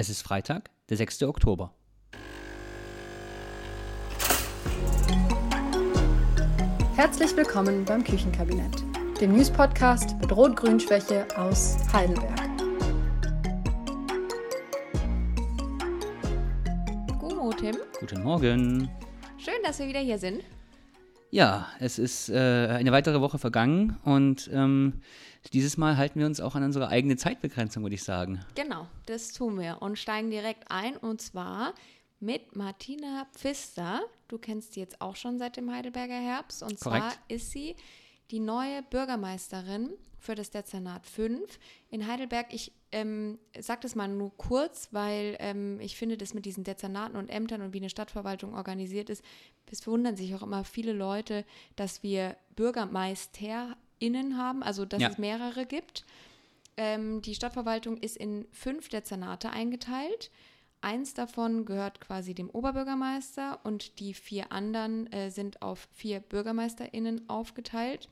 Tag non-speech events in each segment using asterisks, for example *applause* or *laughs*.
Es ist Freitag, der 6. Oktober. Herzlich willkommen beim Küchenkabinett, dem News-Podcast mit Rot-Grün-Schwäche aus Heidelberg. Guten Tim. Guten Morgen. Schön, dass wir wieder hier sind. Ja, es ist äh, eine weitere Woche vergangen und ähm, dieses Mal halten wir uns auch an unsere eigene Zeitbegrenzung, würde ich sagen. Genau, das tun wir und steigen direkt ein und zwar mit Martina Pfister. Du kennst sie jetzt auch schon seit dem Heidelberger Herbst und Korrekt. zwar ist sie die neue Bürgermeisterin für das Dezernat 5 in Heidelberg. Ich ähm, sage das mal nur kurz, weil ähm, ich finde, dass mit diesen Dezernaten und Ämtern und wie eine Stadtverwaltung organisiert ist, es verwundern sich auch immer viele Leute, dass wir BürgermeisterInnen haben, also dass Ja. es mehrere gibt. Ähm, die Stadtverwaltung ist in fünf Dezernate eingeteilt. Eins davon gehört quasi dem Oberbürgermeister und die vier anderen äh, sind auf vier BürgermeisterInnen aufgeteilt.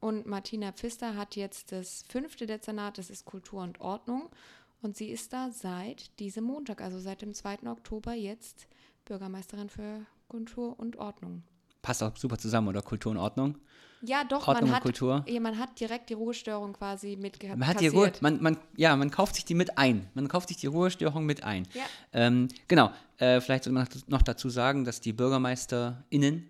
Und Martina Pfister hat jetzt das fünfte Dezernat, das ist Kultur und Ordnung. Und sie ist da seit diesem Montag, also seit dem 2. Oktober, jetzt Bürgermeisterin für Kultur und Ordnung. Passt auch super zusammen, oder? Kultur und Ordnung. Ja, doch, Ordnung man hat, Kultur. Ja, man hat direkt die Ruhestörung quasi mitgehabt. Man hat die Ruhe, man, man, ja, man kauft sich die mit ein. Man kauft sich die Ruhestörung mit ein. Ja. Ähm, genau. Äh, vielleicht soll man noch dazu sagen, dass die BürgermeisterInnen,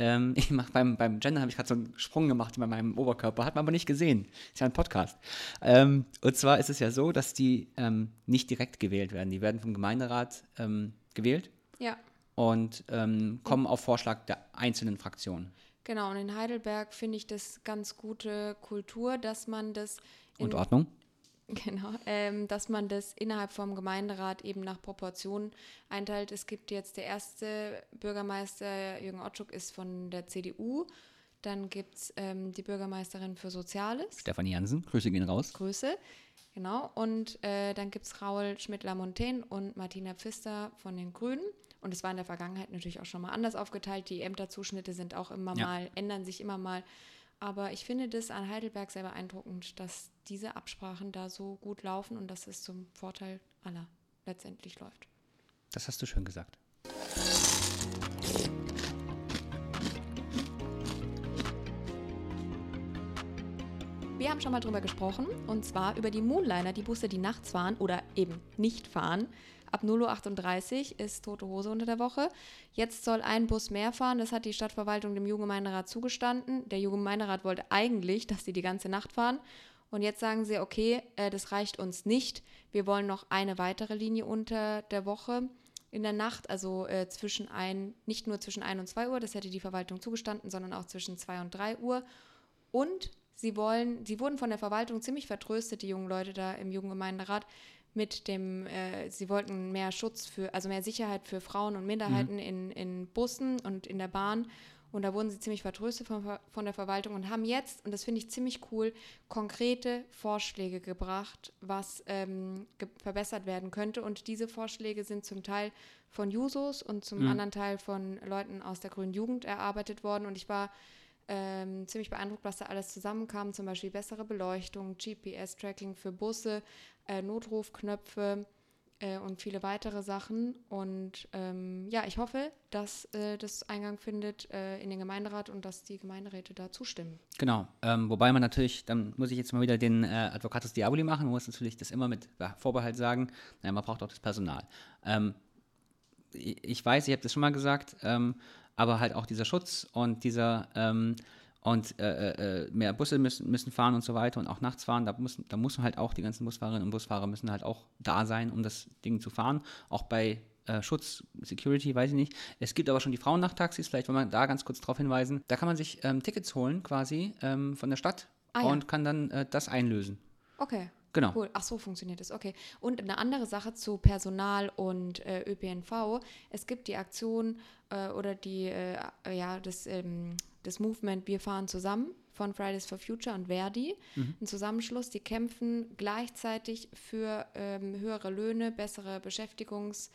ähm, *laughs* ich mach beim, beim Gender habe ich gerade so einen Sprung gemacht bei meinem Oberkörper, hat man aber nicht gesehen. Ist ja ein Podcast. Ähm, und zwar ist es ja so, dass die ähm, nicht direkt gewählt werden. Die werden vom Gemeinderat ähm, gewählt Ja, und ähm, kommen auf Vorschlag der einzelnen Fraktionen. genau. Und in Heidelberg finde ich das ganz gute Kultur, dass man das in, Und Ordnung? *laughs* Genau, ähm, dass man das innerhalb vom Gemeinderat eben nach Proportionen einteilt. Es gibt jetzt der erste Bürgermeister, Jürgen Otschuk, ist von der CDU. Dann gibt es ähm, die Bürgermeisterin für Soziales, Stefanie Jansen, Grüße gehen raus. Grüße. Genau, und äh, dann gibt es Raul Schmidt-Lamontaine und Martina Pfister von den Grünen. Und es war in der Vergangenheit natürlich auch schon mal anders aufgeteilt. Die Ämterzuschnitte sind auch immer Ja. mal, ändern sich immer mal. Aber ich finde das an Heidelberg sehr beeindruckend, dass diese Absprachen da so gut laufen und dass es zum Vorteil aller letztendlich läuft. Das hast du schön gesagt. Wir haben schon mal drüber gesprochen und zwar über die Moonliner, die Busse, die nachts fahren oder eben nicht fahren. Ab 0.38 Uhr ist tote Hose unter der Woche. Jetzt soll ein Bus mehr fahren. Das hat die Stadtverwaltung dem Jugendgemeinderat zugestanden. Der Jugendgemeinderat wollte eigentlich, dass sie die ganze Nacht fahren. Und jetzt sagen sie, okay, äh, das reicht uns nicht. Wir wollen noch eine weitere Linie unter der Woche in der Nacht, also äh, zwischen ein, nicht nur zwischen 1 und 2 Uhr, das hätte die Verwaltung zugestanden, sondern auch zwischen 2 und 3 Uhr. Und sie wollen, sie wurden von der Verwaltung ziemlich vertröstet, die jungen Leute da im Jugendgemeinderat, mit dem, äh, sie wollten mehr Schutz für, also mehr Sicherheit für Frauen und Minderheiten in, in Bussen und in der Bahn. Und da wurden sie ziemlich vertröstet von, von der Verwaltung und haben jetzt, und das finde ich ziemlich cool, konkrete Vorschläge gebracht, was ähm, ge verbessert werden könnte. Und diese Vorschläge sind zum Teil von Jusos und zum anderen Teil von Leuten aus der Grünen Jugend erarbeitet worden. Und ich war ähm, ziemlich beeindruckt, was da alles zusammenkam. Zum Beispiel bessere Beleuchtung, GPS-Tracking für Busse, äh, Notrufknöpfe äh, und viele weitere Sachen. Und ähm, ja, ich hoffe, dass äh, das Eingang findet äh, in den Gemeinderat und dass die Gemeinderäte da zustimmen. Genau, ähm, wobei man natürlich, dann muss ich jetzt mal wieder den äh, Advocatus Diaboli machen, man muss natürlich das immer mit Vorbehalt sagen, naja, man braucht auch das Personal. Ähm, ich ich weiß, ich habe das schon mal gesagt, ähm, aber halt auch dieser Schutz und dieser ähm, und äh, äh, mehr Busse müssen, müssen fahren und so weiter und auch nachts fahren, da muss, da muss halt auch die ganzen Busfahrerinnen und Busfahrer müssen halt auch da sein, um das Ding zu fahren. Auch bei äh, Schutz, Security, weiß ich nicht. Es gibt aber schon die Frauennachttaxis, vielleicht wollen wir da ganz kurz drauf hinweisen. Da kann man sich ähm, Tickets holen quasi ähm, von der Stadt Ah, ja. und kann dann äh, das einlösen. Okay. Genau. Cool. Ach so, funktioniert das. Okay. Und eine andere Sache zu Personal und äh, ÖPNV. Es gibt die Aktion äh, oder die, äh, ja, das, ähm, das Movement Wir fahren zusammen von Fridays for Future und Verdi. Ein Zusammenschluss, die kämpfen gleichzeitig für ähm, höhere Löhne, bessere Beschäftigungs-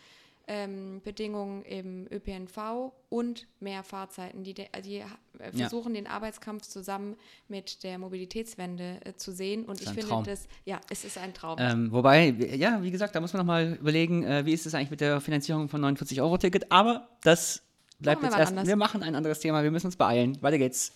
ähm, Bedingungen im ÖPNV und mehr Fahrzeiten. Die, de- die äh, versuchen den Arbeitskampf zusammen mit der Mobilitätswende äh, zu sehen. Und ich finde Traum. das, ja, es ist ein Traum. Ähm, wobei, ja, wie gesagt, da muss man nochmal überlegen, äh, wie ist es eigentlich mit der Finanzierung von 49-Euro-Ticket. Aber das bleibt Machen jetzt erst. anders. Wir machen ein anderes Thema, wir müssen uns beeilen. Weiter geht's.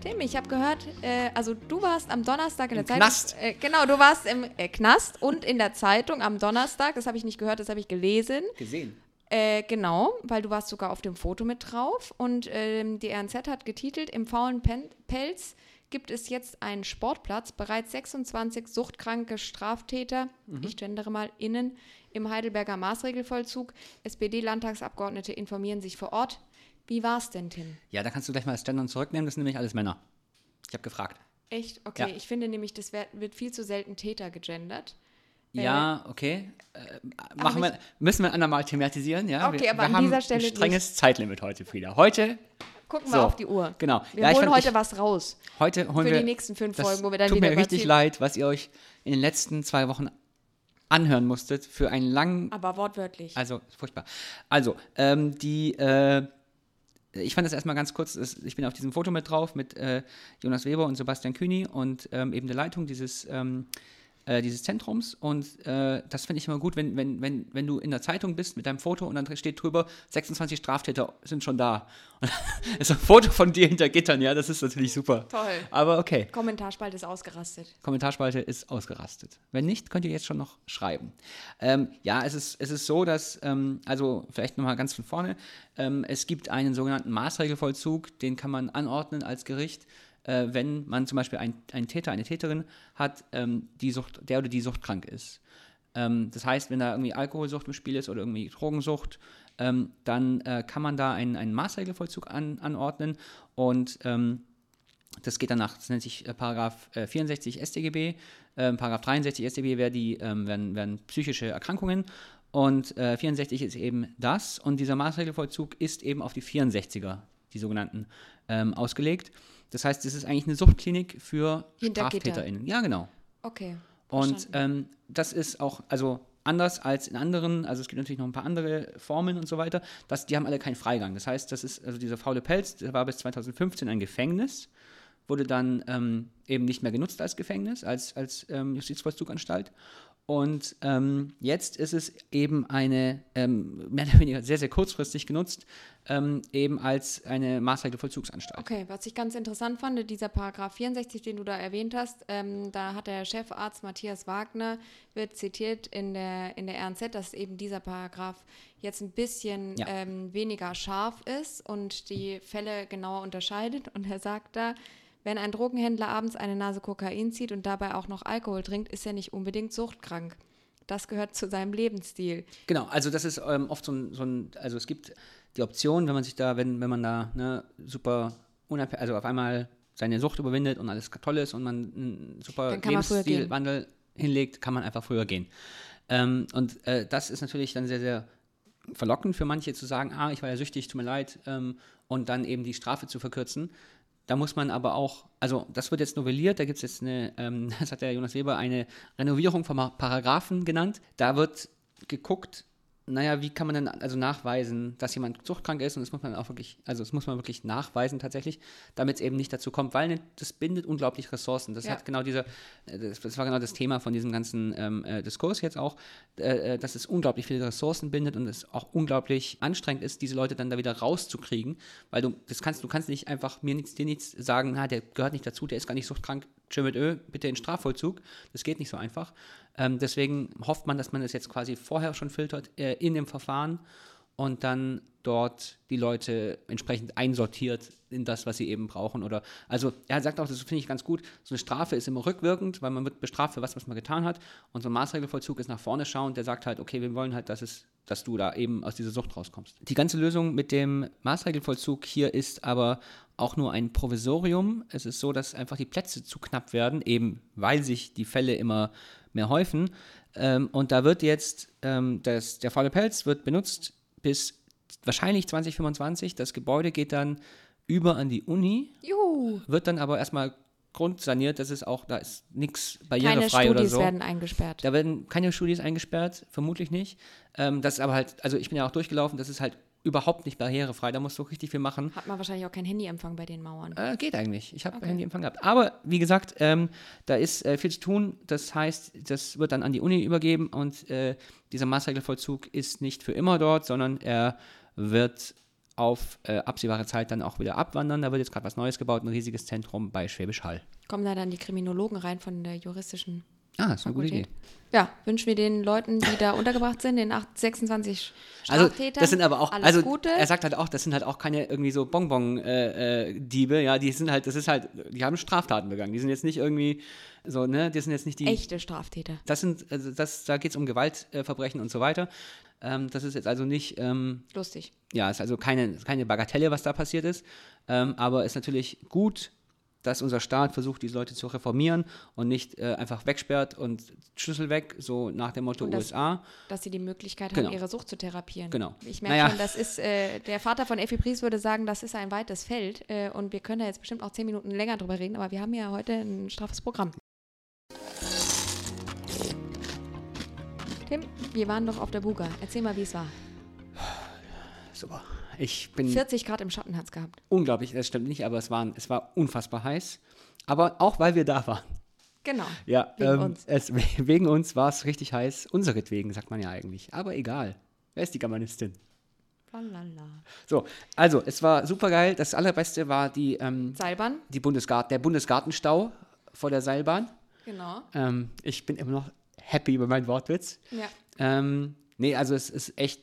Tim, ich habe gehört, äh, also du warst am Donnerstag in Im der Zeitung. Knast. Äh, genau, du warst im äh, Knast und in der Zeitung am Donnerstag. Das habe ich nicht gehört, das habe ich gelesen. Gesehen. Äh, genau, weil du warst sogar auf dem Foto mit drauf. Und ähm, die RNZ hat getitelt, im faulen Pen Pelz gibt es jetzt einen Sportplatz. Bereits 26 suchtkranke Straftäter, ich gendere mal innen, im Heidelberger Maßregelvollzug. SPD-Landtagsabgeordnete informieren sich vor Ort. Wie war's denn, Tim? Ja, da kannst du gleich mal das Gendern zurücknehmen, das sind nämlich alles Männer. Ich habe gefragt. Echt? Okay, Ja. ich finde nämlich, das wird viel zu selten Täter gegendert. Äh, Ja, okay. Äh, machen wir, müssen wir andermal thematisieren, ja? Okay, wir, aber wir an dieser Stelle ein strenges Zeitlimit heute, Frieda. Heute, Gucken So, wir auf die Uhr. genau. Wir Ja, holen fand- heute ich- was raus. heute holen Für wir. die nächsten fünf Folgen, wo wir dann tut wieder mir über richtig leid, was ihr euch in den letzten zwei Wochen anhören musstet für einen langen Aber wortwörtlich. Also, furchtbar. Also, ähm, die, äh, ich fand das erstmal ganz kurz, ich bin auf diesem Foto mit drauf mit äh, Jonas Weber und Sebastian Kühni und ähm, eben der Leitung dieses, ähm, äh, dieses Zentrums. Und äh, das finde ich immer gut, wenn, wenn, wenn, wenn du in der Zeitung bist mit deinem Foto und dann steht drüber, 26 Straftäter sind schon da. *laughs* Und ist ein Foto von dir hinter Gittern, ja, das ist natürlich super. Toll. Aber okay. Kommentarspalte ist ausgerastet. Kommentarspalte ist ausgerastet. Wenn nicht, könnt ihr jetzt schon noch schreiben. Ähm, ja, es ist, es ist so, dass, ähm, also vielleicht nochmal ganz von vorne, ähm, es gibt einen sogenannten Maßregelvollzug, den kann man anordnen als Gericht, äh, wenn man zum Beispiel ein- einen Täter, eine Täterin hat, ähm, die Sucht, der oder die suchtkrank ist. Ähm, das heißt, wenn da irgendwie Alkoholsucht im Spiel ist oder irgendwie Drogensucht, ähm, dann äh, kann man da einen, einen Maßregelvollzug an, anordnen und ähm, das geht danach, das nennt sich äh, Paragraph äh, 64 StGB. Ähm, Paragraph 63 StGB wäre die, ähm, wären, wären psychische Erkrankungen. Und äh, 64 ist eben das. Und dieser Maßregelvollzug ist eben auf die 64er, die sogenannten, ähm, ausgelegt. Das heißt, es ist eigentlich eine Suchtklinik für. StraftäterInnen. Ja, genau. Okay. Und ähm, das ist auch, also anders als in anderen, also es gibt natürlich noch ein paar andere Formen und so weiter, das, die haben alle keinen Freigang. Das heißt, das ist, also dieser faule Pelz, der war bis 2015 ein Gefängnis, wurde dann ähm, eben nicht mehr genutzt als Gefängnis, als, als ähm, Justizvollzuganstalt. Und ähm, jetzt ist es eben eine, ähm, mehr oder weniger sehr, sehr kurzfristig genutzt, ähm, eben als eine Maßregelvollzugsanstalt. Okay, was ich ganz interessant fand, dieser Paragraph 64, den du da erwähnt hast, ähm, da hat der Chefarzt Matthias Wagner, wird zitiert in der, in der RNZ, dass eben dieser Paragraph jetzt ein bisschen Ja. ähm, weniger scharf ist und die Fälle genauer unterscheidet. Und er sagt da, wenn ein Drogenhändler abends eine Nase Kokain zieht und dabei auch noch Alkohol trinkt, ist er nicht unbedingt suchtkrank. Das gehört zu seinem Lebensstil. Genau, also das ist ähm, oft so ein, so ein, also es gibt die Option, wenn man sich da, wenn, wenn man da ne, super unabhängig, also auf einmal seine Sucht überwindet und alles toll ist und man einen super. Lebensstilwandel hinlegt, kann man einfach früher gehen. Ähm, und äh, das ist natürlich dann sehr, sehr verlockend für manche zu sagen, ah, ich war ja süchtig, tut mir leid, ähm, und dann eben die Strafe zu verkürzen. Da muss man aber auch, also das wird jetzt novelliert, da gibt es jetzt eine, ähm, *laughs* das hat der Jonas Weber eine Renovierung von Paragraphen genannt. Da wird geguckt, naja, wie kann man denn also nachweisen, dass jemand suchtkrank ist und das muss man auch wirklich, also das muss man wirklich nachweisen tatsächlich, damit es eben nicht dazu kommt, weil ne, das bindet unglaublich Ressourcen. Das Ja. hat genau dieser, äh, das, das war genau das Thema von diesem ganzen ähm, äh, Diskurs jetzt auch, äh, äh, dass es unglaublich viele Ressourcen bindet und es auch unglaublich anstrengend ist, diese Leute dann da wieder rauszukriegen, weil du das kannst, du kannst nicht einfach mir nichts, dir nichts sagen, na, der gehört nicht dazu, der ist gar nicht suchtkrank, tschö mit Ö, bitte in Strafvollzug. Das geht nicht so einfach. Ähm, deswegen hofft man, dass man das jetzt quasi vorher schon filtert äh, in dem Verfahren und dann dort die Leute entsprechend einsortiert in das, was sie eben brauchen. Oder also er sagt auch, das finde ich ganz gut, so eine Strafe ist immer rückwirkend, weil man wird bestraft für was, was man getan hat. Und so ein Maßregelvollzug ist nach vorne schauend, der sagt halt, okay, wir wollen halt, dass es dass du da eben aus dieser Sucht rauskommst. Die ganze Lösung mit dem Maßregelvollzug hier ist aber auch nur ein Provisorium. Es ist so, dass einfach die Plätze zu knapp werden, eben weil sich die Fälle immer mehr häufen. Ähm, und da wird jetzt, ähm, das, der faule Pelz wird benutzt bis wahrscheinlich 2025. Das Gebäude geht dann über an die Uni, Juhu! wird dann aber erstmal grundsaniert, das ist auch, da ist nichts Keine barrierefrei oder Studis so. werden eingesperrt. Da werden keine Studis eingesperrt, vermutlich nicht. Ähm, das ist aber halt, also ich bin ja auch durchgelaufen, das ist halt überhaupt nicht barrierefrei, da musst du richtig viel machen. Hat man wahrscheinlich auch kein Handyempfang bei den Mauern. Äh, geht eigentlich. Ich habe Okay. Handyempfang gehabt. Aber wie gesagt, ähm, da ist äh, viel zu tun. Das heißt, das wird dann an die Uni übergeben und äh, dieser Maßregelvollzug ist nicht für immer dort, sondern er wird auf äh, absehbare Zeit dann auch wieder abwandern. Da wird jetzt gerade was Neues gebaut, ein riesiges Zentrum bei Schwäbisch Hall. Kommen da dann die Kriminologen rein von der juristischen Ah, das ist eine gute Fakultät? Idee. Ja, wünschen wir den Leuten, die da untergebracht sind, den 8, 26 Also, Straftätern, das sind aber auch, alles also Gute. er sagt halt auch, das sind halt auch keine irgendwie so Bonbon-Diebe, ja, die sind halt, das ist halt, die haben Straftaten begangen. Die sind jetzt nicht irgendwie so, ne, die sind jetzt nicht die. Echte Straftäter. Das sind, also das, da geht es um Gewaltverbrechen und so weiter. Ähm, das ist jetzt also nicht, ähm, Lustig. ja, ist also keine, keine Bagatelle, was da passiert ist. Ähm, aber ist natürlich gut, dass unser Staat versucht, diese Leute zu reformieren und nicht äh, einfach wegsperrt und Schlüssel weg, so nach dem Motto Und das- USA. Dass sie die Möglichkeit Genau. haben, ihre Sucht zu therapieren. Genau. Ich merke Naja. schon, das ist, äh, der Vater von Effi Pries würde sagen, das ist ein weites Feld äh, und wir können da jetzt bestimmt auch zehn Minuten länger drüber reden, aber wir haben ja heute ein straffes Programm. Tim, wir waren doch auf der Buga. Erzähl mal, wie es war. Super. Ich bin 40 Grad im Schatten hat es gehabt. unglaublich, das stimmt nicht, aber es, waren, es war unfassbar heiß. Aber auch weil wir da waren. Genau. Ja, Wegen ähm, uns. Es, *laughs* wegen uns war es richtig heiß. Unseretwegen, sagt man ja eigentlich. Aber egal. Wer ist die Germanistin? Lalala. So, also, es war super geil. Das allerbeste war die, ähm, Seilbahn? die Bundesgart der Bundesgartenstau vor der Seilbahn. Genau. Ähm, ich bin immer noch happy über meinen Wortwitz. Ja. Ähm, nee, also es ist echt,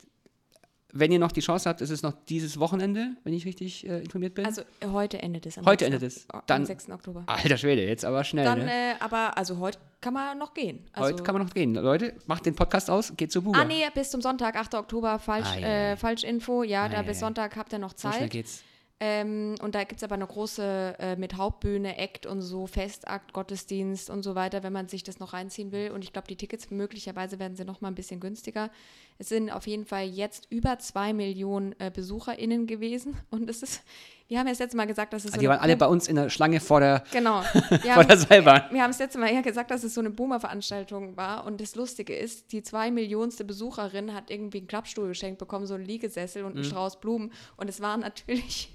wenn ihr noch die Chance habt, ist es noch dieses Wochenende, wenn ich richtig äh, informiert bin. Also äh, heute endet es. Am Heute 6. endet es. Am Dann- 6. Oktober. Alter Schwede, jetzt aber schnell. Dann, ne? äh, aber, also heute kann man noch gehen. Also, Heute kann man noch gehen. Leute, macht den Podcast aus, geht zur Buga. Ah, nee, bis zum Sonntag, 8. Oktober, falsch, Ei, ei, äh. Falschinfo. Ja, da Ei, bis. Sonntag habt ihr noch so schnell Zeit. geht's. Ähm, und da gibt es aber eine große äh, mit Hauptbühne, Act und so, Festakt, Gottesdienst und so weiter, wenn man sich das noch reinziehen will. Und ich glaube, die Tickets möglicherweise werden sie noch mal ein bisschen günstiger. Es sind auf jeden Fall jetzt über zwei Millionen äh, BesucherInnen gewesen. *laughs* Und es ist, wir haben ja das letzte Mal gesagt, dass es so Also die waren alle bei uns in der Schlange vor der, *laughs* Genau. *laughs* Vor haben, der Seilbahn. wir haben das letzte Mal ja gesagt, dass es so eine Boomer-Veranstaltung war. Und das Lustige ist, die zwei Millionste Besucherin hat irgendwie einen Klappstuhl geschenkt bekommen, so einen Liegesessel und einen Mhm. Strauß Blumen. Und es war natürlich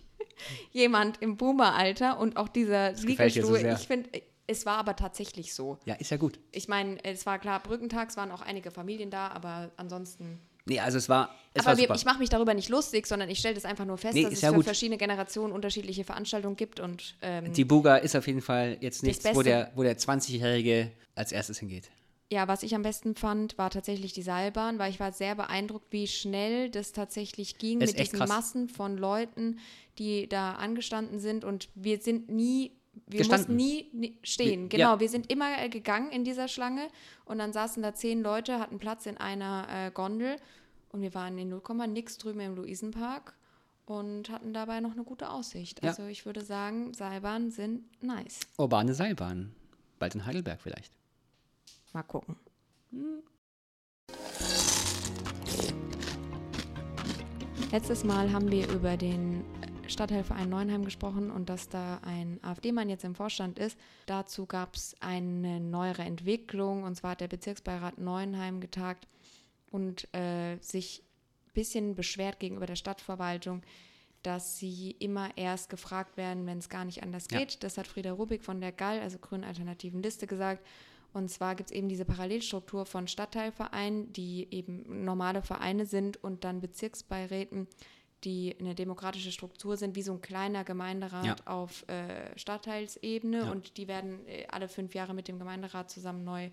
jemand im Boomer-Alter und auch dieser so Liegestuhl. sehr. ich finde, es war aber tatsächlich so. Ja, ist ja gut. Ich meine, es war klar, Brückentag, es waren auch einige Familien da, aber ansonsten. Nee, also es war, es aber war wir, ich mache mich darüber nicht lustig, sondern ich stelle das einfach nur fest, Nee, dass es ja für gut. verschiedene Generationen unterschiedliche Veranstaltungen gibt und ähm, die Buga ist auf jeden Fall jetzt nichts, wo der, wo der 20-Jährige als erstes hingeht. Ja, was ich am besten fand, war tatsächlich die Seilbahn, weil ich war sehr beeindruckt, wie schnell das tatsächlich ging Ist mit diesen krass. Massen von Leuten, die da angestanden sind und wir sind nie, wir Gestanden. mussten nie, nie stehen. Wir- genau, ja. wir sind immer äh, gegangen in dieser Schlange und dann saßen da zehn Leute, hatten Platz in einer äh, Gondel und wir waren in 0, nix drüben im Luisenpark und hatten dabei noch eine gute Aussicht. Ja. Also ich würde sagen, Seilbahnen sind nice. Urbane Seilbahn. Bald in Heidelberg vielleicht. Mal gucken. Letztes Mal haben wir über den Stadtteilverein Neuenheim gesprochen und dass da ein AfD-Mann jetzt im Vorstand ist. Dazu gab es eine neuere Entwicklung und zwar hat der Bezirksbeirat Neuenheim getagt und äh, sich ein bisschen beschwert gegenüber der Stadtverwaltung, dass sie immer erst gefragt werden, wenn es gar nicht anders Ja. geht. Das hat Frieda Rubik von der GAL, also Grünen Alternativen Liste, gesagt. Und zwar gibt es eben diese Parallelstruktur von Stadtteilvereinen, die eben normale Vereine sind und dann Bezirksbeiräten, die eine demokratische Struktur sind, wie so ein kleiner Gemeinderat Ja. auf äh, Stadtteilsebene. Ja. Und die werden äh, alle fünf Jahre mit dem Gemeinderat zusammen neu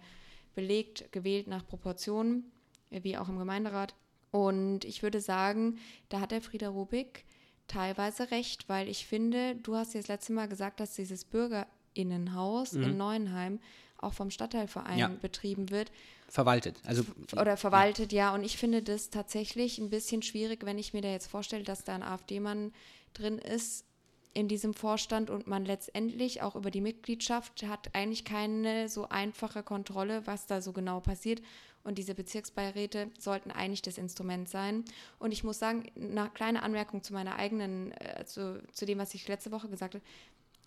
belegt, gewählt nach Proportionen, äh, wie auch im Gemeinderat. Und ich würde sagen, da hat der Frieder Rubik teilweise recht, weil ich finde, du hast ja das letzte Mal gesagt, dass dieses Bürgerinnenhaus in Neuenheim auch vom Stadtteilverein. Ja. betrieben wird Verwaltet. Also oder verwaltet, ja. Und ich finde das tatsächlich ein bisschen schwierig, wenn ich mir da jetzt vorstelle, dass da ein AfD-Mann drin ist in diesem Vorstand und man letztendlich auch über die Mitgliedschaft hat eigentlich keine so einfache Kontrolle, was da so genau passiert. Und diese Bezirksbeiräte sollten eigentlich das Instrument sein. Und ich muss sagen, eine kleine Anmerkung zu meiner eigenen, äh, zu, zu dem, was ich letzte Woche gesagt habe.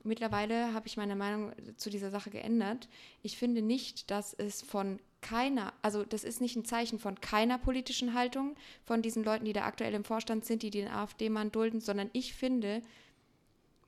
Mittlerweile habe ich meine Meinung zu dieser Sache geändert. Ich finde nicht, dass es von keiner, also das ist nicht ein Zeichen von keiner politischen Haltung von diesen Leuten, die da aktuell im Vorstand sind, die den AfD-Mann dulden, sondern ich finde,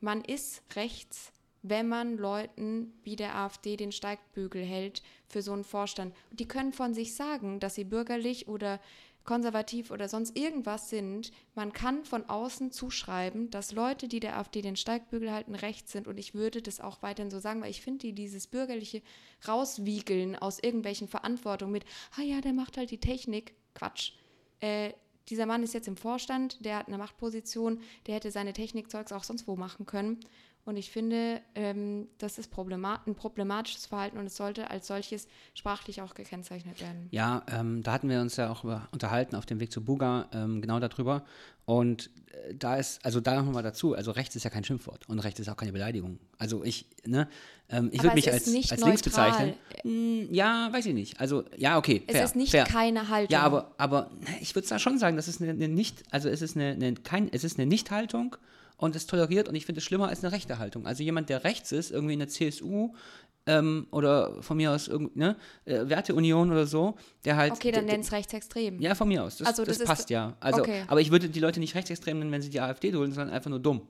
man ist rechts, wenn man Leuten wie der AfD den Steigbügel hält für so einen Vorstand. Die können von sich sagen, dass sie bürgerlich oder konservativ oder sonst irgendwas sind. Man kann von außen zuschreiben, dass Leute, die der AfD den Steigbügel halten, rechts sind. Und ich würde das auch weiterhin so sagen, weil ich finde, die dieses bürgerliche Rauswiegeln aus irgendwelchen Verantwortungen mit, ah ja, der macht halt die Technik, Quatsch. Äh, dieser Mann ist jetzt im Vorstand, der hat eine Machtposition, der hätte seine Technikzeugs auch sonst wo machen können. Und ich finde, ähm, das ist problemat ein problematisches Verhalten und es sollte als solches sprachlich auch gekennzeichnet werden. Ja, ähm, da hatten wir uns ja auch unterhalten auf dem Weg zu Buga ähm, genau darüber. Und äh, da ist, also da nochmal dazu, also rechts ist ja kein Schimpfwort und rechts ist auch keine Beleidigung. Also ich, ne, ähm, ich würde mich als, als links bezeichnen. Hm, ja, weiß ich nicht. Also, ja, okay. Fair, es ist nicht fair. keine Haltung. Ja, aber, aber ich würde da schon sagen, das ist eine, eine nicht, also es ist eine, eine, kein, es ist eine Nichthaltung und es toleriert und ich finde es schlimmer als eine rechte Haltung. Also jemand, der rechts ist, irgendwie in der CSU ähm, oder von mir aus ne, äh, Werteunion oder so, der halt. Okay, dann nenn es rechtsextrem. Ja, von mir aus. Das, also, das, das passt ja. Also, okay. Aber ich würde die Leute nicht rechtsextrem nennen, wenn sie die AfD dulden, sondern einfach nur dumm.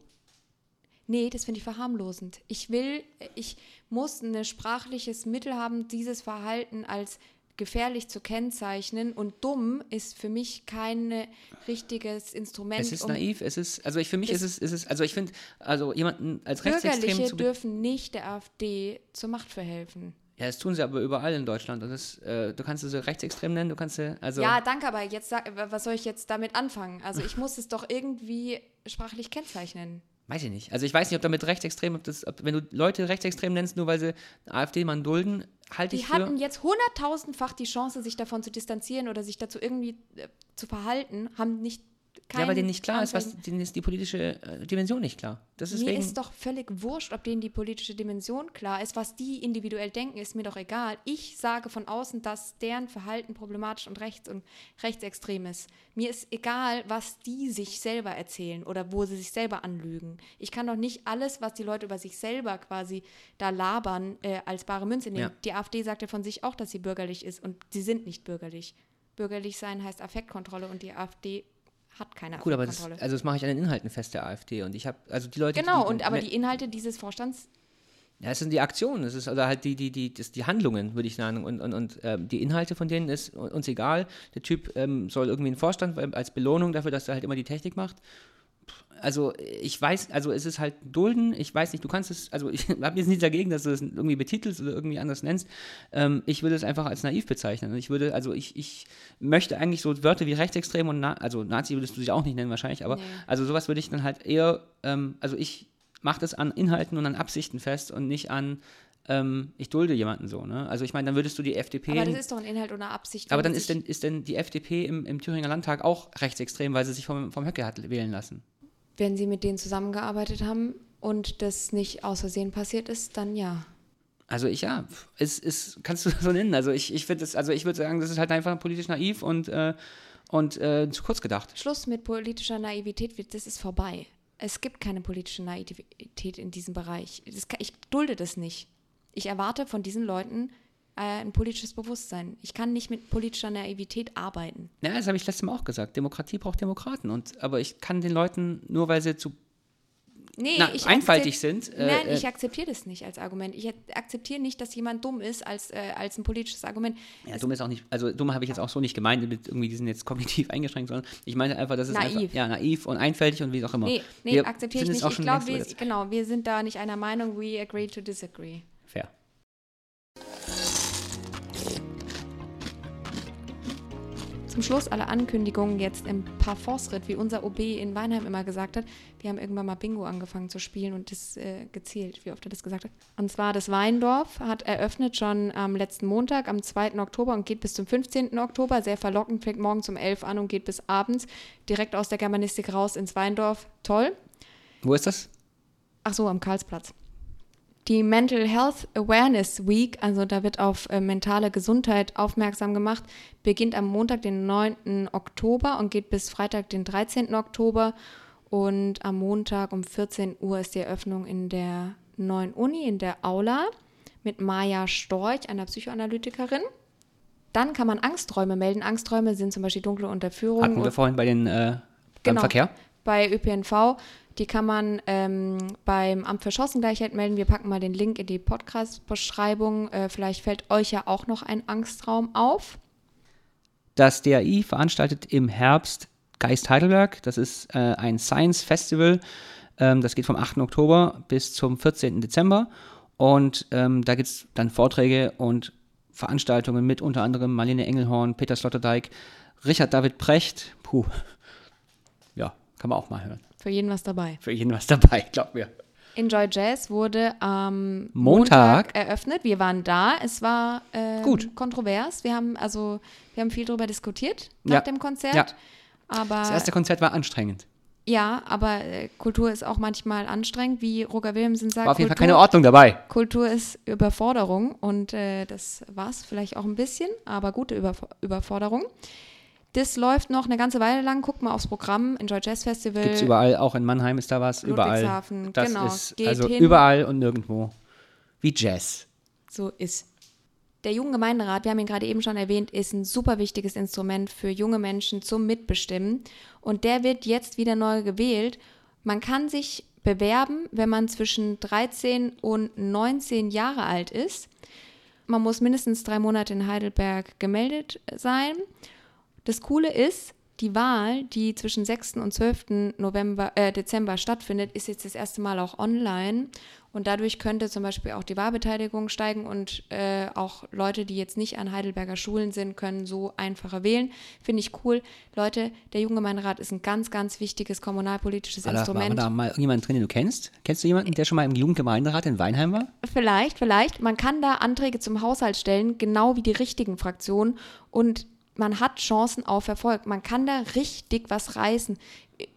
Nee, das finde ich verharmlosend. Ich will, ich muss ein sprachliches Mittel haben, dieses Verhalten als gefährlich zu kennzeichnen und dumm ist für mich kein richtiges Instrument. Es ist um naiv, es ist, also ich für mich ist es, ist es, also ich finde, also jemanden als Rechtsextrem zu dürfen nicht der AfD zur Macht verhelfen. Ja, das tun sie aber überall in Deutschland. Und das, äh, du kannst es rechtsextrem nennen, du kannst sie, also. Ja, danke, aber jetzt sag, was soll ich jetzt damit anfangen? Also ich muss es doch irgendwie sprachlich kennzeichnen. Weiß ich nicht. Also ich weiß nicht, ob damit rechtsextrem, ob das, ob, wenn du Leute rechtsextrem nennst, nur weil sie AfD-Mann dulden, halte ich für... Die hatten jetzt hunderttausendfach die Chance, sich davon zu distanzieren oder sich dazu irgendwie äh, zu verhalten, haben nicht ja, weil denen nicht klar ist, was, denen ist die politische äh, Dimension nicht klar. Das ist mir ist doch völlig wurscht, ob denen die politische Dimension klar ist. Was die individuell denken, ist mir doch egal. Ich sage von außen, dass deren Verhalten problematisch und rechts und rechtsextrem ist. Mir ist egal, was die sich selber erzählen oder wo sie sich selber anlügen. Ich kann doch nicht alles, was die Leute über sich selber quasi da labern, äh, als bare Münze nehmen. Ja. Die AfD sagt ja von sich auch, dass sie bürgerlich ist und sie sind nicht bürgerlich. Bürgerlich sein heißt Affektkontrolle und die AfD hat keine Gut, aber das, also das mache ich an den Inhalten fest der AfD und ich habe also die Leute genau die, und aber die Inhalte dieses Vorstands ja, es sind die Aktionen, es ist also halt die, die, die, das, die Handlungen, würde ich sagen. Und, und, und ähm, die Inhalte von denen ist uns egal. Der Typ ähm, soll irgendwie einen Vorstand als Belohnung dafür, dass er halt immer die Technik macht also ich weiß, also es ist halt Dulden, ich weiß nicht, du kannst es, also ich *laughs* habe jetzt nichts dagegen, dass du es irgendwie betitelst oder irgendwie anders nennst. Ähm, ich würde es einfach als naiv bezeichnen. Ich würde, also ich, ich möchte eigentlich so Wörter wie rechtsextrem und, Na also Nazi würdest du dich auch nicht nennen wahrscheinlich, aber nee. also sowas würde ich dann halt eher, ähm, also ich mache das an Inhalten und an Absichten fest und nicht an, ähm, ich dulde jemanden so, ne? Also ich meine, dann würdest du die FDP. Aber das ist doch ein Inhalt ohne Absicht. Aber dann ist denn, ist denn die FDP im, im Thüringer Landtag auch rechtsextrem, weil sie sich vom, vom Höcke hat wählen lassen wenn sie mit denen zusammengearbeitet haben und das nicht aus Versehen passiert ist, dann ja. Also ich ja, es ist, kannst du so nennen. Also ich, ich finde es, also ich würde sagen, das ist halt einfach politisch naiv und, äh, und äh, zu kurz gedacht. Schluss mit politischer Naivität, das ist vorbei. Es gibt keine politische Naivität in diesem Bereich. Kann, ich dulde das nicht. Ich erwarte von diesen Leuten ein politisches Bewusstsein. Ich kann nicht mit politischer Naivität arbeiten. Ja, das habe ich letztes Mal auch gesagt. Demokratie braucht Demokraten. Und, aber ich kann den Leuten, nur weil sie zu nee, na, einfaltig sind. Äh, nein, ich akzeptiere das nicht als Argument. Ich akzeptiere nicht, dass jemand dumm ist als, äh, als ein politisches Argument. Ja, dumm ist auch nicht, also dumm habe ich jetzt auch so nicht gemeint, mit irgendwie, die sind jetzt kognitiv *laughs* eingeschränkt, sondern ich meine einfach, das ist naiv. einfach, ja, naiv und einfältig und wie auch immer. Nee, nee akzeptiere ich nicht. Ich glaube, wir, genau, wir sind da nicht einer Meinung, we agree to disagree. Fair. Zum Schluss alle Ankündigungen jetzt im Parforce-Ritt, wie unser OB in Weinheim immer gesagt hat. Wir haben irgendwann mal Bingo angefangen zu spielen und das äh, gezählt, wie oft er das gesagt hat. Und zwar das Weindorf hat eröffnet schon am letzten Montag, am 2. Oktober und geht bis zum 15. Oktober. Sehr verlockend, fängt morgens um 11 an und geht bis abends direkt aus der Germanistik raus ins Weindorf. Toll. Wo ist das? Ach so, am Karlsplatz. Die Mental Health Awareness Week, also da wird auf äh, mentale Gesundheit aufmerksam gemacht, beginnt am Montag, den 9. Oktober und geht bis Freitag, den 13. Oktober. Und am Montag um 14 Uhr ist die Eröffnung in der Neuen Uni in der Aula mit Maja Storch, einer Psychoanalytikerin. Dann kann man Angstträume melden. Angstträume sind zum Beispiel dunkle Unterführung. Hatten wir vorhin bei den äh, Genau. Verkehr. Bei ÖPNV. Die kann man ähm, beim Amt für Chancengleichheit melden. Wir packen mal den Link in die Podcast-Beschreibung. Äh, vielleicht fällt euch ja auch noch ein Angstraum auf. Das DAI veranstaltet im Herbst Geist Heidelberg. Das ist äh, ein Science Festival. Ähm, das geht vom 8. Oktober bis zum 14. Dezember. Und ähm, da gibt es dann Vorträge und Veranstaltungen mit unter anderem Marlene Engelhorn, Peter Sloterdijk, Richard David Precht. Puh. Kann man auch mal hören. Für jeden was dabei. Für jeden was dabei, glaub mir. Enjoy Jazz wurde am Montag. Montag, eröffnet. Wir waren da. Es war ähm, Gut. kontrovers. Wir haben also wir haben viel darüber diskutiert nach Ja. dem Konzert. Ja. Aber Das erste Konzert war anstrengend. ja, aber äh, Kultur ist auch manchmal anstrengend, wie Roger Williamson sagt. War auf jeden Fall Kultur, keine Ordnung dabei. Kultur ist Überforderung und äh, das war es vielleicht auch ein bisschen, aber gute Überf Überforderung. Das läuft noch eine ganze Weile lang. Guckt mal aufs Programm. Enjoy Jazz Festival. Gibt's überall, auch in Mannheim ist da was, überall. Das genau. ist Geht also hin. überall und nirgendwo. Wie Jazz. So ist. Der Jugendgemeinderat, wir haben ihn gerade eben schon erwähnt, ist ein super wichtiges Instrument für junge Menschen zum Mitbestimmen. Und der wird jetzt wieder neu gewählt. Man kann sich bewerben, wenn man zwischen 13 und 19 Jahre alt ist. Man muss mindestens drei Monate in Heidelberg gemeldet sein. Das Coole ist, die Wahl, die zwischen 6. und 12. November, äh, Dezember stattfindet, ist jetzt das erste Mal auch online. Und dadurch könnte zum Beispiel auch die Wahlbeteiligung steigen und äh, auch Leute, die jetzt nicht an Heidelberger Schulen sind, können so einfacher wählen. Finde ich cool. Leute, der Jugendgemeinderat ist ein ganz, ganz wichtiges kommunalpolitisches war Instrument. da mal irgendjemand drin, den du kennst? Kennst du jemanden, der schon mal im Jugendgemeinderat in Weinheim war? Vielleicht, vielleicht. Man kann da Anträge zum Haushalt stellen, genau wie die richtigen Fraktionen. Und man hat Chancen auf Erfolg. Man kann da richtig was reißen.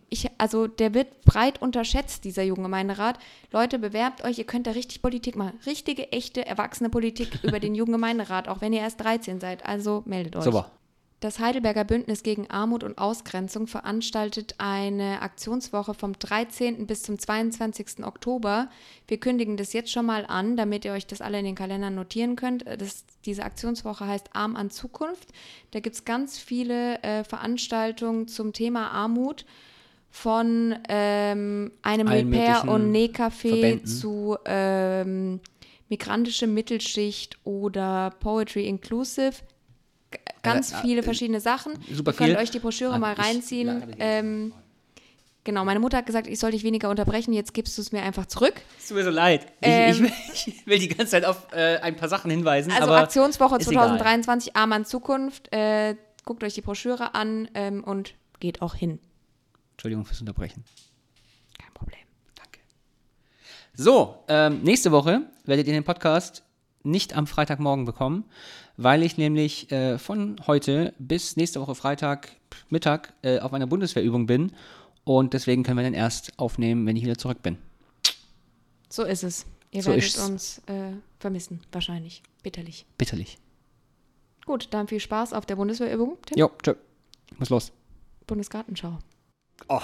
Ich, also der wird breit unterschätzt, dieser junge Gemeinderat. Leute, bewerbt euch, ihr könnt da richtig Politik machen. Richtige, echte, erwachsene Politik *laughs* über den jungen Gemeinderat, auch wenn ihr erst 13 seid. Also meldet euch. Super. Das Heidelberger Bündnis gegen Armut und Ausgrenzung veranstaltet eine Aktionswoche vom 13. bis zum 22. Oktober. Wir kündigen das jetzt schon mal an, damit ihr euch das alle in den Kalendern notieren könnt. Das, diese Aktionswoche heißt Arm an Zukunft. Da gibt es ganz viele äh, Veranstaltungen zum Thema Armut. Von ähm, einem Allen Repair- und Nähcafé zu ähm, migrantische Mittelschicht oder Poetry Inclusive. Ganz äh, viele äh, verschiedene Sachen. super Ihr könnt viel. euch die Broschüre Ah, mal ich reinziehen. Ähm, genau, meine Mutter hat gesagt, ich soll dich weniger unterbrechen, jetzt gibst du es mir einfach zurück. Es tut mir so leid. Ich, Ähm, ich, will, ich will die ganze Zeit auf äh, ein paar Sachen hinweisen. Also Aktionswoche ist egal. 2023, Arm an Zukunft. Äh, guckt euch die Broschüre an ähm, und geht auch hin. Entschuldigung fürs Unterbrechen. Kein Problem. Danke. So, ähm, nächste Woche werdet ihr den Podcast nicht am Freitagmorgen bekommen, weil ich nämlich äh, von heute bis nächste Woche Freitag Mittag äh, auf einer Bundeswehrübung bin und deswegen können wir den erst aufnehmen, wenn ich wieder zurück bin. So ist es. Ihr So werdet uns äh, vermissen, wahrscheinlich. Bitterlich. Bitterlich. Gut, dann viel Spaß auf der Bundeswehrübung. Tim. Jo, tschö. Ich muss los. Bundesgartenschau. Oh.